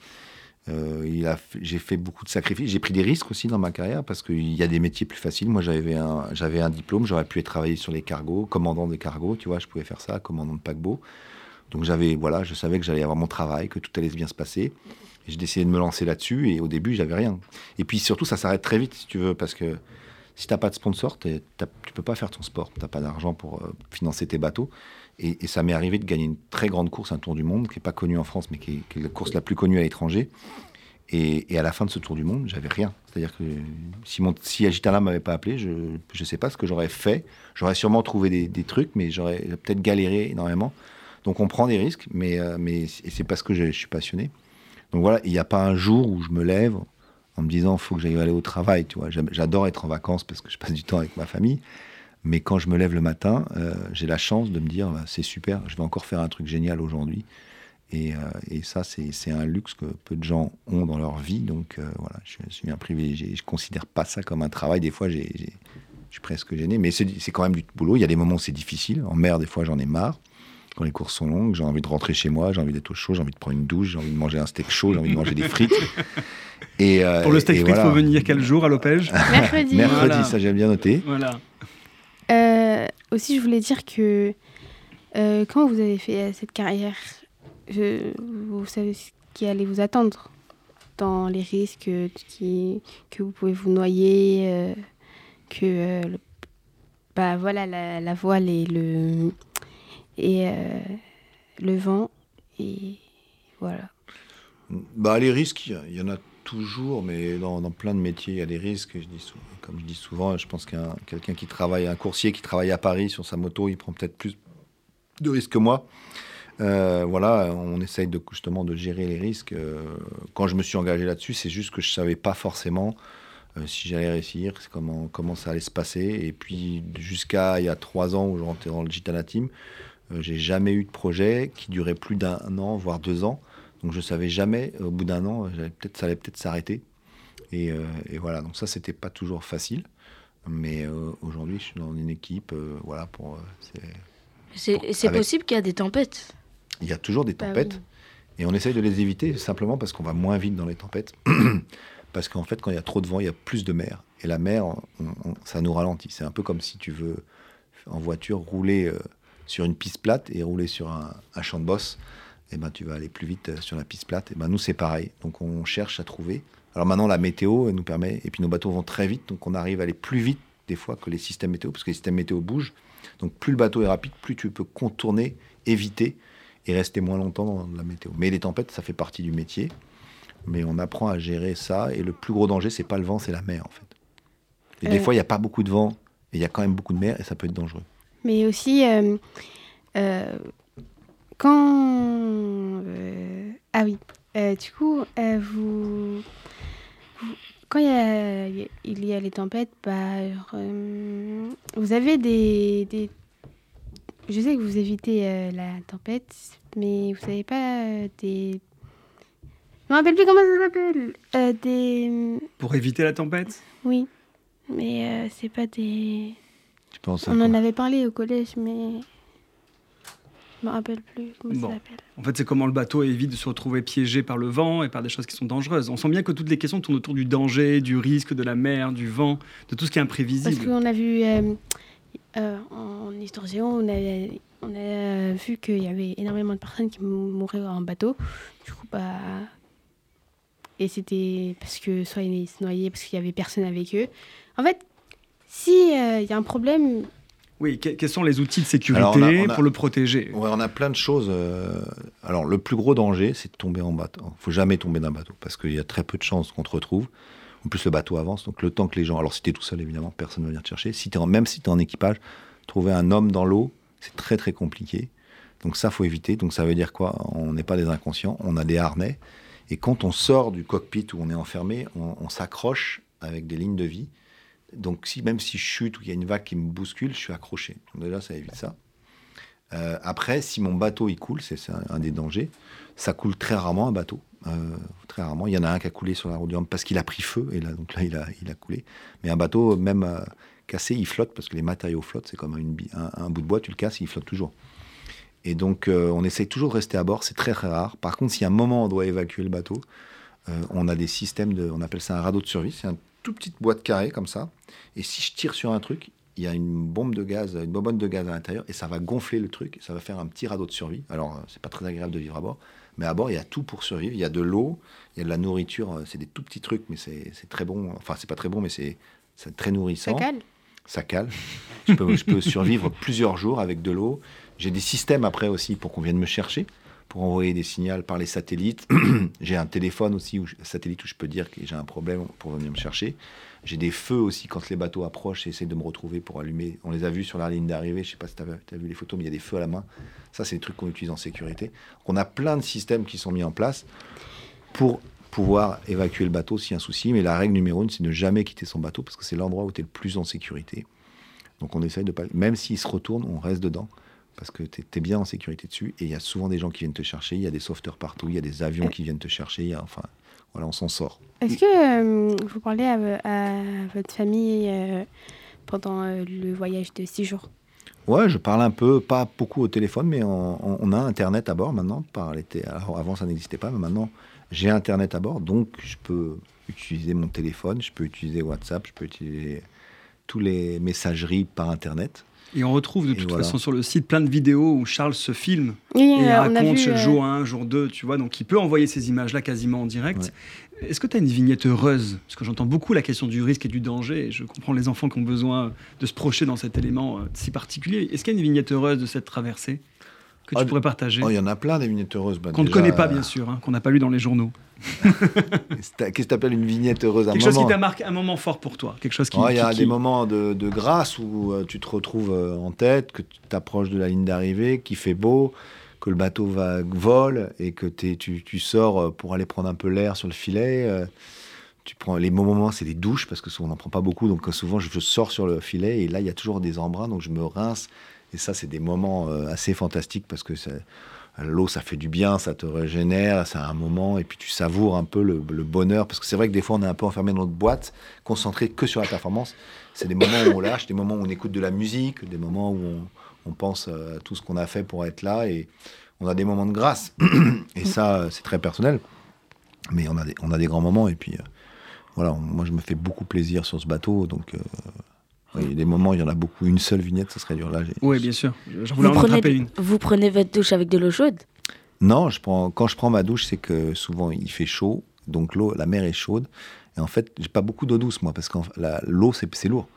Euh, j'ai fait beaucoup de sacrifices. J'ai pris des risques aussi dans ma carrière parce qu'il y a des métiers plus faciles. Moi, j'avais un, j'avais un diplôme. J'aurais pu travailler sur les cargos, commandant de cargos. Tu vois, je pouvais faire ça, commandant de paquebot. Donc, j'avais, voilà, je savais que j'allais avoir mon travail, que tout allait bien se passer. J'ai décidé de me lancer là-dessus. Et au début, j'avais rien. Et puis surtout, ça s'arrête très vite, si tu veux, parce que si t'as pas de sponsor, t'as- tu peux pas faire ton sport. T'as pas d'argent pour euh, financer tes bateaux. Et, ça m'est arrivé de gagner une très grande course, un Tour du Monde, qui est pas connu en France, mais qui est, la course la plus connue à l'étranger. Et, à la fin de ce Tour du Monde, j'avais rien. C'est-à-dire que si, mon, si Agitala m'avait pas appelé, je ne sais pas ce que j'aurais fait. J'aurais sûrement trouvé des, trucs, mais j'aurais peut-être galéré énormément. Donc on prend des risques, mais, euh, c'est parce que je, je suis passionné. Donc voilà, il n'y a pas un jour où je me lève en me disant faut que j'aille aller au travail. Tu vois, j'adore être en vacances parce que je passe du temps avec ma famille. Mais quand je me lève le matin, euh, j'ai la chance de me dire bah, c'est super, je vais encore faire un truc génial aujourd'hui. Et, euh, ça, c'est un luxe que peu de gens ont dans leur vie. Donc euh, voilà, je, suis un privilégié. Je considère pas ça comme un travail. Des fois, j'ai- je suis presque gêné. Mais c'est quand même du boulot. Il y a des moments où c'est difficile. En mer, des fois, j'en ai marre. Quand les courses sont longues, j'ai envie de rentrer chez moi, j'ai envie d'être au chaud, j'ai envie de prendre une douche, j'ai envie de manger un steak chaud, j'ai envie de manger des frites. (laughs) Et, euh, Pour le steak et frites, il voilà. faut venir quel jour à l'Opège (laughs) Mercredi. Mercredi, Voilà. ça j'ai bien noté. Voilà. Euh, aussi, je voulais dire que euh, quand vous avez fait cette carrière, je- vous savez ce qui allait vous attendre dans les risques qui, que vous pouvez vous noyer, euh, que euh, le- bah, voilà, la, la voile et le, et, euh, le vent. Et voilà. Bah, les risques, il y en a toujours, mais dans, plein de métiers, il y a des risques. Je dis comme je dis souvent, je pense qu'un quelqu'un qui travaille, un coursier qui travaille à Paris sur sa moto, il prend peut-être plus de risques que moi. Euh, voilà, on essaye justement de gérer les risques. Euh, quand je me suis engagé là-dessus, c'est juste que je savais pas forcément si j'allais réussir, comment, ça allait se passer. Et puis jusqu'à il y a trois ans où je rentrais dans le Gitana Team, j'ai jamais eu de projet qui durait plus d'un an, voire deux ans. Donc je savais jamais, au bout d'un an, peut-être, ça allait peut-être s'arrêter. Et, euh, et voilà, donc ça, c'était pas toujours facile. Mais euh, aujourd'hui, je suis dans une équipe, euh, voilà, pour. euh, c'est- Avec- possible qu'il y a des tempêtes? Il y a toujours des Bah tempêtes. oui. Et on essaye de les éviter simplement parce qu'on va moins vite dans les tempêtes. (clears throat) parce qu'en fait, quand il y a trop de vent, il y a plus de mer. Et la mer, on- on- ça nous ralentit. C'est un peu comme si tu veux, en voiture, rouler euh, sur une piste plate et rouler sur un, un champ de bosse. Et ben, tu vas aller plus vite euh, sur la piste plate. Et ben, nous, c'est pareil. Donc, on cherche à trouver. Alors maintenant, la météo nous permet, et puis nos bateaux vont très vite, donc on arrive à aller plus vite des fois que les systèmes météo, parce que les systèmes météo bougent. Donc plus le bateau est rapide, plus tu peux contourner, éviter et rester moins longtemps dans la météo. Mais les tempêtes, ça fait partie du métier. Mais on apprend à gérer ça. Et le plus gros danger, c'est pas le vent, c'est la mer, en fait. Et des Euh. fois, il n'y a pas beaucoup de vent, et il y a quand même beaucoup de mer, et ça peut être dangereux. Mais aussi, euh, euh, quand... euh, ah oui, du coup, vous, vous- Quand il y a, il y a les tempêtes, bah, euh, vous avez des, des... Je sais que vous évitez euh, la tempête, mais vous savez pas euh, des... Je me rappelle plus comment ça s'appelle. Des... Pour éviter la tempête? Oui, mais c'est pas des... Tu penses à On en avait parlé au collège, mais je me rappelle plus comment Bon. ça s'appelle. En fait, c'est comment le bateau évite de se retrouver piégé par le vent et par des choses qui sont dangereuses. On sent bien que toutes les questions tournent autour du danger, du risque, de la mer, du vent, de tout ce qui est Parce imprévisible. qu'on a vu euh, euh, en histoire géo, on a, on a vu qu'il y avait énormément de personnes qui mou- mouraient en bateau. Du coup, bah. Et c'était parce que soit ils se noyaient parce qu'il y avait personne avec eux. En fait, si euh, il y a un problème, Oui, que- quels sont les outils de sécurité Alors, on a- on a- pour le protéger? Ouais, on a plein de choses. euh, Alors, le plus gros danger, c'est de tomber en bateau. Il faut jamais tomber d'un bateau parce qu'il y a très peu de chances qu'on te retrouve. En plus, le bateau avance. Donc, le temps que les gens. Alors, si tu es tout seul, évidemment, personne ne va venir te chercher. Si t'es en... Même si tu es en équipage, trouver un homme dans l'eau, c'est très, très compliqué. Donc, ça, faut éviter. Donc, ça veut dire quoi? On n'est pas des inconscients. On a des harnais. Et quand on sort du cockpit où on est enfermé, on, on s'accroche avec des lignes de vie. Donc, si, même si je chute ou qu'il y a une vague qui me bouscule, je suis accroché. Déjà, ça évite ça. Euh, après, si mon bateau il coule, c'est un, un des dangers. Ça coule très rarement un bateau. Euh, très rarement. Il y en a un qui a coulé sur la route du Rhum parce qu'il a pris feu et là donc là il a, il coulé. Mais un bateau même euh, cassé, il flotte parce que les matériaux flottent. C'est comme un, un bout de bois, tu le casses, il flotte toujours. Et donc on essaye toujours de rester à bord. C'est très très rare. Par contre, si à un moment on doit évacuer le bateau, on a des systèmes de, on appelle ça un radeau de survie. C'est une toute petite boîte carrée comme ça. Et si je tire sur un truc, il y a une bombe de gaz, une bonbonne de gaz à l'intérieur, et ça va gonfler le truc, ça va faire un petit radeau de survie. Alors, euh, c'est pas très agréable de vivre à bord, mais à bord, il y a tout pour survivre. Il y a de l'eau, il y a de la nourriture, euh, c'est des tout petits trucs, mais c'est très bon. Enfin, c'est pas très bon, mais c'est très Ça nourrissant. cale? Ça cale. je, peux, je peux survivre plusieurs jours avec de l'eau. J'ai des systèmes après aussi pour qu'on vienne me chercher, pour envoyer des signaux par les satellites. (clears throat) j'ai un téléphone aussi, où satellite, où je peux dire que j'ai un problème pour venir me chercher. J'ai des feux aussi quand les bateaux approchent et essaient de me retrouver pour allumer. On les a vus sur la ligne d'arrivée. Je sais pas si tu as, vu les photos, mais il y a des feux à la main. Ça, c'est des trucs qu'on utilise en sécurité. On a plein de systèmes qui sont mis en place pour pouvoir évacuer le bateau s'il y a un souci. Mais la règle numéro une, c'est ne jamais quitter son bateau parce que c'est l'endroit où tu es le plus en sécurité. Donc on essaye de pas. Même s'il se retourne, on reste dedans parce que tu es, bien en sécurité dessus. Et il y a souvent des gens qui viennent te chercher. Il y a des sauveteurs partout. Il y a des avions qui viennent te chercher. Il y a- enfin, voilà, on s'en sort. Est-ce que euh, vous parlez à, vo- à votre famille euh, pendant euh, le voyage de six jours? Ouais, je parle un peu, pas beaucoup au téléphone, mais on, a Internet à bord maintenant. Par. Alors avant, ça n'existait pas, mais maintenant, j'ai Internet à bord, donc je peux utiliser mon téléphone, je peux utiliser WhatsApp, je peux utiliser tous les messageries par Internet. Et on retrouve de Et toute voilà. façon sur le site plein de vidéos où Charles se filme Oui, et euh, raconte vu, euh, jour 1, jour 2, tu vois, donc il peut envoyer ces images-là quasiment en direct. Est-ce que tu as une vignette heureuse? Parce que j'entends beaucoup la question du risque et du danger, et je comprends les enfants qui ont besoin de se projeter dans cet élément euh, si particulier. Est-ce qu'il y a une vignette heureuse de cette traversée? Que tu Ah, pourrais partager Oh, il y en a plein des vignettes heureuses. Bah, Qu'on ne connaît pas, euh, bien sûr, hein, qu'on n'a pas lu dans les journaux. (laughs) Qu'est-ce que tu appelles une vignette heureuse un Quelque chose qui t'a marqué, un moment fort pour toi. Quelque chose qui. Il y a qui- des moments de, de grâce où euh, tu te retrouves euh, en tête, que tu t'approches de la ligne d'arrivée, qu'il fait beau, que le bateau va vole et que tu, tu sors pour aller prendre un peu l'air sur le filet. euh, tu prends les bons moments, c'est les douches parce que souvent on n'en prend pas beaucoup, donc souvent je, je sors sur le filet et là il y a toujours des embruns, donc je me rince. Et ça, c'est des moments euh, assez fantastiques parce que l'eau, ça fait du bien, ça te régénère, c'est un moment, et puis tu savoures un peu le, le bonheur, parce que c'est vrai que des fois, on est un peu enfermé dans notre boîte, concentré que sur la performance. C'est des moments où on lâche, des moments où on écoute de la musique, des moments où on, on pense euh, à tout ce qu'on a fait pour être là, et on a des moments de grâce. (coughs) et ça, euh, c'est très personnel, mais on a des, on a des grands moments, et puis euh, voilà, moi, je me fais beaucoup plaisir sur ce bateau, donc... euh, il y a des moments, il y en a beaucoup. Une seule vignette, ça serait dur. Là, Oui, bien sûr. J'en voulais Vous en prenez, attraper une. vous prenez votre douche avec de l'eau chaude? Non, je prends, quand je prends ma douche, c'est que souvent il fait chaud, donc l'eau, la mer est chaude. Et en fait, j'ai pas beaucoup d'eau douce, moi, parce que l'eau, c'est lourd.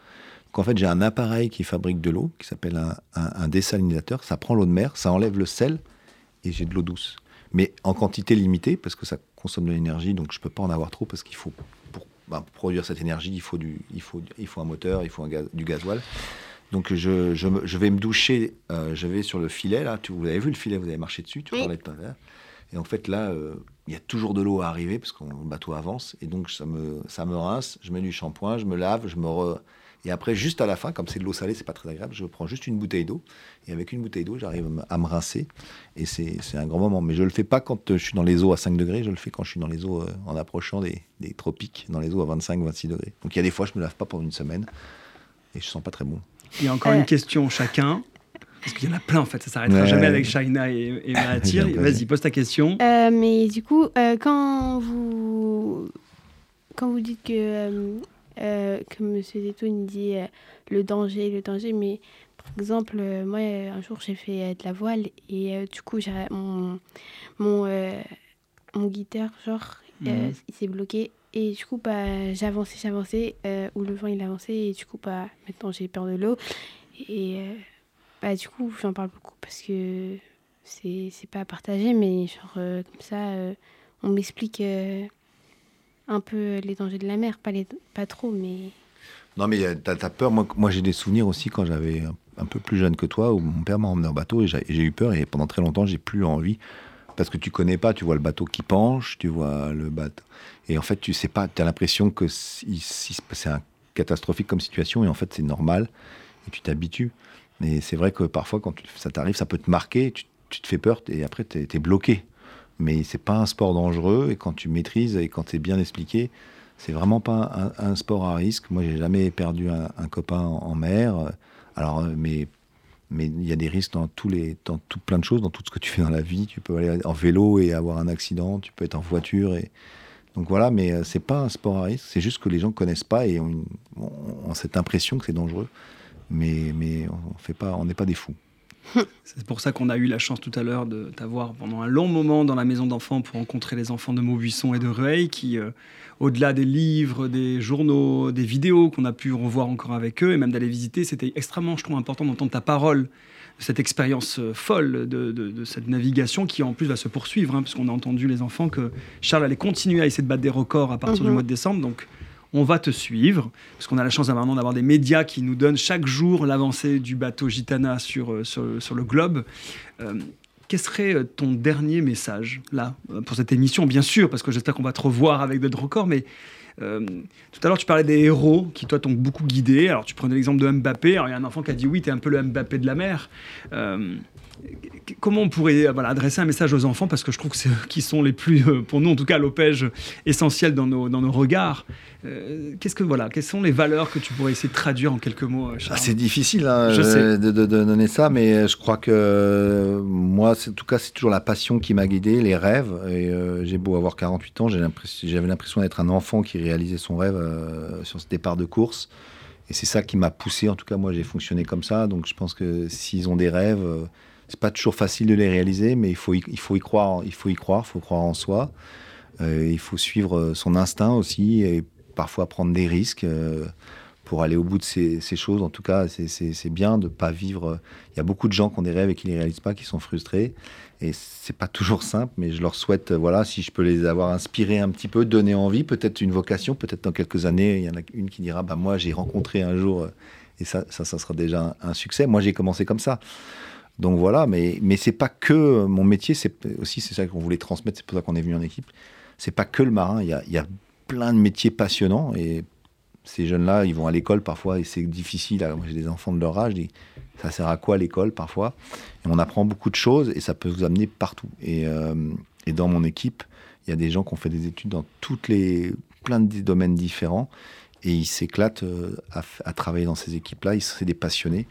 Donc en fait, j'ai un appareil qui fabrique de l'eau, qui s'appelle un, un- un dessalinisateur. Ça prend l'eau de mer, ça enlève le sel, et j'ai de l'eau douce. Mais en quantité limitée, parce que ça consomme de l'énergie, donc je peux pas en avoir trop, parce qu'il faut, pour, ben, pour produire cette énergie, il faut, du, il faut, il faut un moteur, il faut un gaz- du gasoil. Donc je, je, je vais me doucher, euh, je vais sur le filet, là, tu, vous avez vu le filet, vous avez marché dessus, tu Oui. parlais de tout à l'heure. Et en fait, là, euh, il y a toujours de l'eau à arriver parce que le bateau avance. Et donc, ça me, ça me rince, je mets du shampoing, je me lave, je me re... Et après, juste à la fin, comme c'est de l'eau salée, c'est pas très agréable, je prends juste une bouteille d'eau. Et avec une bouteille d'eau, j'arrive à me- rincer. Et c'est c'est un grand moment. Mais je le fais pas quand euh, je suis dans les eaux à 5 degrés, je le fais quand je suis dans les eaux euh, en approchant des, des tropiques, dans les eaux à 25, 26 degrés. Donc, il y a des fois, je me lave pas pendant une semaine. Et je sens pas très bon. Il y a encore Euh. une question chacun. Parce qu'il y en a plein en fait, ça s'arrêtera Ouais. jamais avec Shaina et, et (laughs) Vas-y, pose ta question. Euh, mais du coup, euh, quand vous quand vous dites que euh, euh, que Monsieur Zetoun dit euh, le danger, le danger, mais par exemple, euh, moi euh, un jour j'ai fait de la voile et du coup mon mon mon guitare genre Mhm. il s'est bloqué. Et du coup bah j'avançais j'avançais où le vent il avançait et du coup bah maintenant j'ai peur de l'eau. Et bah, du coup, j'en parle beaucoup parce que c'est c'est pas à partager, mais genre comme ça, on m'explique un peu les dangers de la mer. Pas, les, pas trop, mais. Non, mais euh, t'as as peur. Moi, moi j'ai des souvenirs aussi quand j'avais un, peu plus jeune que toi, où mon père m'a emmené en bateau et j'ai eu peur. Et pendant très longtemps, j'ai plus envie. Parce que tu connais pas, tu vois le bateau qui penche, tu vois le bateau. Et en fait, tu sais pas, tu as l'impression que c'est un catastrophique comme situation et en fait, c'est normal et tu t'habitues. Mais c'est vrai que parfois, quand ça t'arrive, ça peut te marquer, tu, tu te fais peur et après, tu es, bloqué. Mais c'est pas un sport dangereux et quand tu maîtrises et quand es bien expliqué, c'est vraiment pas un, sport à risque. Moi, j'ai jamais perdu un, copain en, mer. Alors, euh, mais mais il y a des risques dans tous les dans tout plein de choses, dans tout ce que tu fais dans la vie. Tu peux aller en vélo et avoir un accident. Tu peux être en voiture et donc voilà. Mais euh, c'est pas un sport à risque. C'est juste que les gens connaissent pas et ont- ont cette impression que c'est dangereux. Mais mais on fait pas, on n'est pas des fous. (laughs) C'est pour ça qu'on a eu la chance tout à l'heure de t'avoir pendant un long moment dans la maison d'enfants pour rencontrer les enfants de Maubuisson et de Rueil qui, euh, au-delà des livres, des journaux, des vidéos qu'on a pu revoir encore avec eux et même d'aller visiter, c'était extrêmement, je trouve, important d'entendre ta parole cette expérience euh, folle de, de- de cette navigation qui en plus va se poursuivre, hein, puisqu'on a entendu les enfants que Charles allait continuer à essayer de battre des records à partir du Mhm. mois de décembre. Donc on va te suivre, parce qu'on a la chance maintenant d'avoir des médias qui nous donnent chaque jour l'avancée du bateau Gitana sur, euh, sur, le globe. Euh, quel serait euh, ton dernier message, là, euh, pour cette émission? Bien sûr, parce que j'espère qu'on va te revoir avec d'autres records, mais tout à l'heure, tu parlais des héros qui, toi, t'ont beaucoup guidé. Alors, tu prenais l'exemple de Mbappé. Alors, il y a un enfant qui a dit oui, tu es un peu le Mbappé de la mer. Comment on pourrait voilà, adresser un message aux enfants Parce que je trouve que c'est eux qui sont les plus, euh, pour nous en tout cas, l'opège essentiels dans nos, dans nos regards. Euh, qu'est-ce que, voilà, quelles sont les valeurs que tu pourrais essayer de traduire en quelques mots, euh, Ah, c'est difficile hein, Je sais. De, donner ça, mais je crois que moi, en tout cas, c'est toujours la passion qui m'a guidé, les rêves. Et euh, j'ai beau avoir 48 ans, j'avais l'impression d'être un enfant qui réalisait son rêve euh, sur ce départ de course. Et c'est ça qui m'a poussé. En tout cas, moi, j'ai fonctionné comme ça. Donc, je pense que s'ils ont des rêves, c'est pas toujours facile de les réaliser, mais il faut y, il faut y croire. Il faut y croire. Faut croire en soi. Euh, il faut suivre euh, son instinct aussi et parfois prendre des risques euh, pour aller au bout de ces, choses. En tout cas, c'est- bien de pas vivre. Il y a beaucoup de gens qui ont des rêves et qui les réalisent pas, qui sont frustrés. Et c'est pas toujours simple, mais je leur souhaite, voilà, si je peux les avoir inspirés un petit peu, donner envie, peut-être une vocation, peut-être dans quelques années, il y en a une qui dira, bah moi j'ai rencontré un jour, et ça, ça, ça sera déjà un succès. Moi j'ai commencé comme ça. Donc voilà, mais, mais c'est pas que mon métier, c'est aussi c'est ça qu'on voulait transmettre, c'est pour ça qu'on est venu en équipe. C'est pas que le marin, il y a, y a plein de métiers passionnants et ces jeunes-là, ils vont à l'école parfois et c'est difficile. Moi, j'ai des enfants de leur âge, ça sert à quoi l'école parfois? Et on apprend beaucoup de choses et ça peut vous amener partout. Et, euh, et dans mon équipe, il y a des gens qui ont fait des études dans toutes les, plein de domaines différents et ils s'éclatent euh, à, à travailler dans ces équipes-là. Ils sont des passionnés.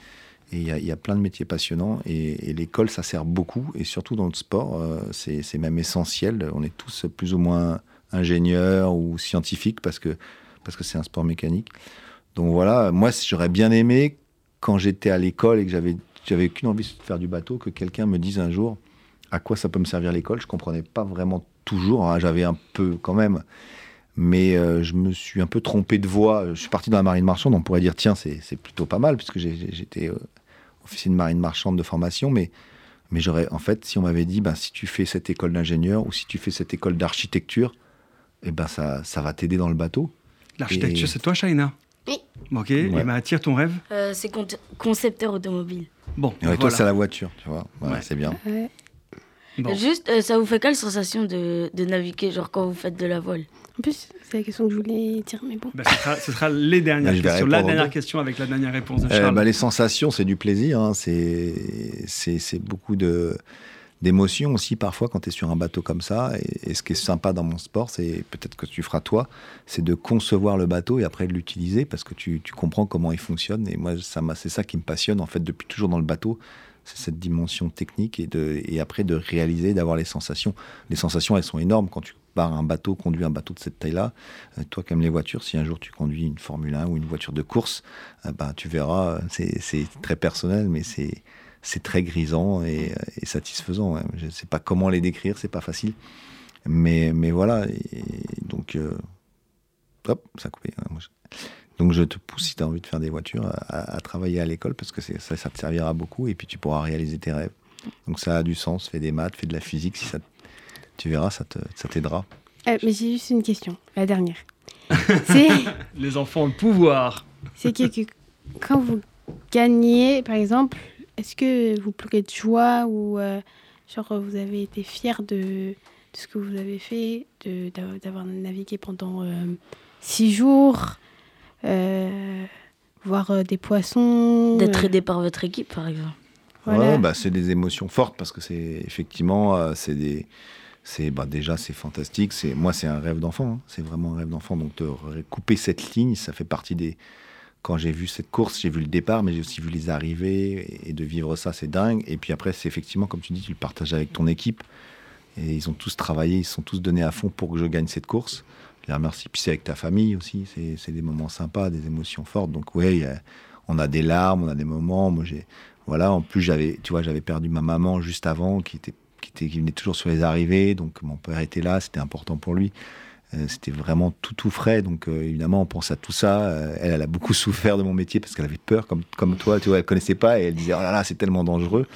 Et il y, a, plein de métiers passionnants et, l'école, ça sert beaucoup. Et surtout dans le sport, euh, c'est c'est même essentiel. On est tous plus ou moins ingénieurs ou scientifiques parce que parce que c'est un sport mécanique. Donc voilà, moi j'aurais bien aimé quand j'étais à l'école et que j'avais j'avais qu'une envie de faire du bateau que quelqu'un me dise un jour à quoi ça peut me servir l'école. Je comprenais pas vraiment toujours. hein. J'avais un peu quand même, mais euh, je me suis un peu trompé de voie. Je suis parti dans la marine marchande. On pourrait dire tiens c'est c'est plutôt pas mal puisque j'étais euh, officier de marine marchande de formation, mais mais j'aurais en fait si on m'avait dit ben si tu fais cette école d'ingénieur ou si tu fais cette école d'architecture, eh ben ça ça va t'aider dans le bateau. L'architecture, Et- c'est toi, Shaina? Oui. Ok, et bah, attire ton rêve? Euh, c'est con- concepteur automobile. Bon, Et ouais, toi, c'est la voiture, tu vois. Voilà, Ouais. C'est bien. Ouais. Bon. Juste, euh, ça vous fait quelle sensation de, de naviguer, genre quand vous faites de la voile? En plus, c'est la question que je voulais dire, mais bon. Bah, ce, sera, ce sera les dernières questions. La dernière question avec la dernière réponse de Euh, Charles. bah, les sensations, c'est du plaisir. hein. C'est beaucoup de d'émotions aussi parfois quand tu es sur un bateau comme ça. Et, et ce qui est sympa dans mon sport, c'est peut-être que tu feras toi, c'est de concevoir le bateau et après de l'utiliser parce que tu, tu comprends comment il fonctionne. Et moi, ça c'est ça qui me passionne en fait depuis toujours dans le bateau. C'est cette dimension technique et, de, et après de réaliser, d'avoir les sensations. Les sensations, elles sont énormes quand tu pars un bateau, conduis un bateau de cette taille-là. Euh, toi qui aimes les voitures, si un jour tu conduis une Formule 1 ou une voiture de course, euh, ben, tu verras, c'est très personnel, mais c'est très grisant et, euh, satisfaisant. Je ne sais pas comment les décrire, c'est pas facile. Mais, voilà, donc, euh, hop, ça a coupé. hein, Donc je te pousse, si tu as envie de faire des voitures, à, travailler à l'école parce que ça, te servira beaucoup et puis tu pourras réaliser tes rêves. Donc ça a du sens, fais des maths, fais de la physique, si ça, tu verras, ça t'aidera. Ça euh, mais j'ai juste une question, la dernière. (laughs) Les enfants ont le pouvoir. C'est que, quand vous gagnez, par exemple, est-ce que vous pleurez de joie ou euh, genre vous avez été fier de, de, ce que vous avez fait, d'avoir navigué pendant euh, six jours, euh, voir des poissons D'être aidé par votre équipe, par exemple. Ouais, bah, c'est des émotions fortes parce que c'est effectivement, c'est des c'est bah déjà c'est fantastique. C'est moi c'est un rêve d'enfant. Hein. C'est vraiment un rêve d'enfant. Donc de couper cette ligne, ça fait partie des. Quand j'ai vu cette course, j'ai vu le départ, mais j'ai aussi vu les arrivées et de vivre ça, c'est dingue. Et puis après, c'est effectivement comme tu dis, tu le partages avec ton équipe et ils ont tous travaillé, ils sont tous donnés à fond pour que je gagne cette course. Je les remercie. Puis c'est avec ta famille aussi. C'est des moments sympas, des émotions fortes. Donc ouais, on a des larmes, on a des moments. Moi j'ai voilà. En plus j'avais, tu vois, j'avais perdu ma maman juste avant, qui était qui, venait toujours sur les arrivées. Donc mon père était là, c'était important pour lui. Euh, c'était vraiment tout tout frais. Donc euh, évidemment, on pense à tout ça. Euh, elle, elle a beaucoup (laughs) souffert de mon métier parce qu'elle avait peur, comme, comme toi. Tu vois, elle connaissait pas et elle disait oh là là, c'est tellement dangereux.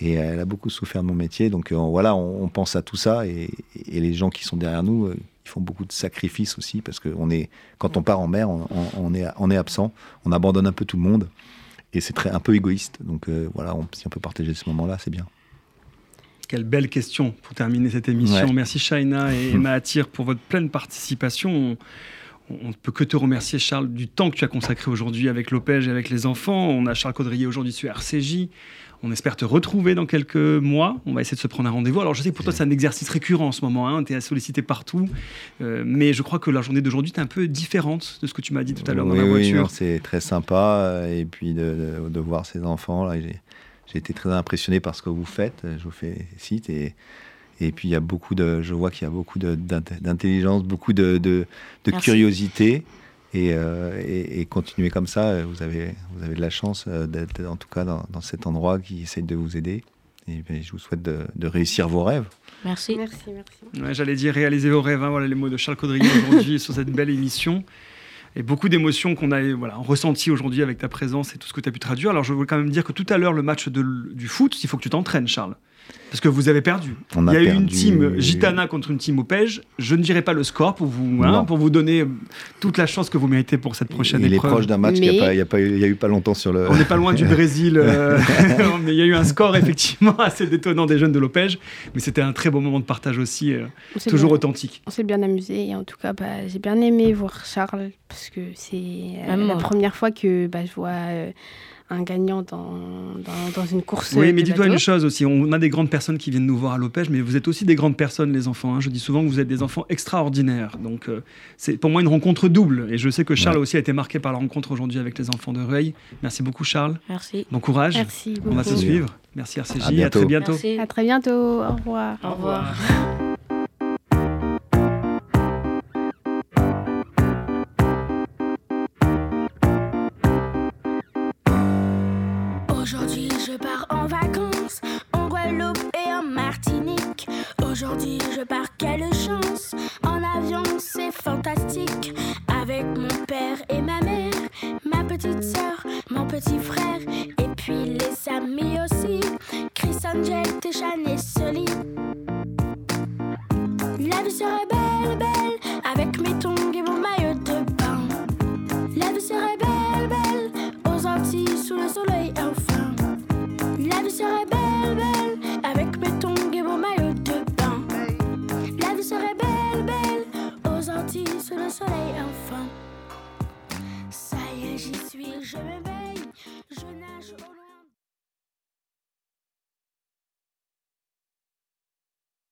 Et elle a beaucoup souffert de mon métier. Donc voilà, on, pense à tout ça et, les gens qui sont derrière nous, ils font beaucoup de sacrifices aussi parce que on est, quand on part en mer, on, est, on est absent, on abandonne un peu tout le monde et c'est très un peu égoïste. Donc voilà, si on peut partager ce moment-là, c'est bien. Quelle belle question pour terminer cette émission. Merci Shaina et (laughs) Mahathir pour votre pleine participation. On ne peut que te remercier, Charles, du temps que tu as consacré aujourd'hui avec l'OPEJ et avec les enfants. On a Charles Caudrier aujourd'hui sur RCJ. On espère te retrouver dans quelques mois. On va essayer de se prendre un rendez-vous. Alors, je sais que pour toi, c'est un exercice récurrent en ce moment. Hein. Tu es sollicité partout. Euh, mais je crois que la journée d'aujourd'hui est un peu différente de ce que tu m'as dit tout à l'heure dans la voiture. Oui, c'est très sympa. Et puis de, de voir ces enfants. Là, j'ai été très impressionné par ce que vous faites. Je vous fais cite et, et puis il y a beaucoup de, je vois qu'il y a beaucoup d'intelligence, beaucoup de, de, curiosité. Et, euh, et, continuer comme ça, vous avez, vous avez de la chance euh, d'être en tout cas dans, cet endroit qui essaye de vous aider. Et ben, je vous souhaite de, réussir vos rêves. Merci. Merci, merci. J'allais dire réaliser vos rêves. Hein, voilà les mots de Charles Caudrier aujourd'hui sur cette belle émission et beaucoup d'émotions qu'on a voilà, ressenties aujourd'hui avec ta présence et tout ce que tu as pu traduire. Alors je veux quand même dire que tout à l'heure, le match du foot, il faut que tu t'entraînes, Charles. Parce que vous avez perdu. il y a, eu une team Gitana contre une team Opège. Je ne dirai pas le score pour vous, hein, pour vous donner toute la chance que vous méritez pour cette prochaine il épreuve. Il est proche d'un match qu'il n'y a, a, a, eu pas longtemps sur le. On n'est pas loin du (laughs) Brésil, euh, (laughs) (laughs) mais il y a eu un score effectivement assez détonnant des jeunes de l'Opège. Mais c'était un très beau moment de partage aussi, euh, toujours authentique. On s'est bien amusé et en tout cas, bah, j'ai bien aimé voir Charles parce que c'est euh, la première fois que bah, je vois un gagnant dans, dans, une course. Oui, mais dis-toi une chose aussi, on a des grandes personnes qui viennent nous voir à l'Opège, mais vous êtes aussi des grandes personnes, les enfants. Hein. Je dis souvent que vous êtes des enfants extraordinaires. Donc euh, c'est pour moi une rencontre double. Et je sais que Charles aussi a été marqué par la rencontre aujourd'hui avec les enfants de Rueil. Merci beaucoup Charles. Merci. Bon courage. Merci On va se suivre. Merci RCJ. À, très bientôt. À très bientôt. Au revoir. Au revoir. Aujourd'hui je pars, quelle chance. En avion c'est fantastique. Avec mon père et ma mère, ma petite soeur, mon petit frère. Et puis les amis aussi. Chris Angel, Téchan et Sully. La vie serait belle, belle. Avec mes tongs et mon maillot de bain. La vie serait belle, belle. Aux Antilles sous le soleil la vie serait belle, belle, avec mes tongs et mon maillot de bain. La vie serait belle, belle, aux Antilles sous le soleil enfin. Ça y est, j'y suis, je m'éveille, je nage au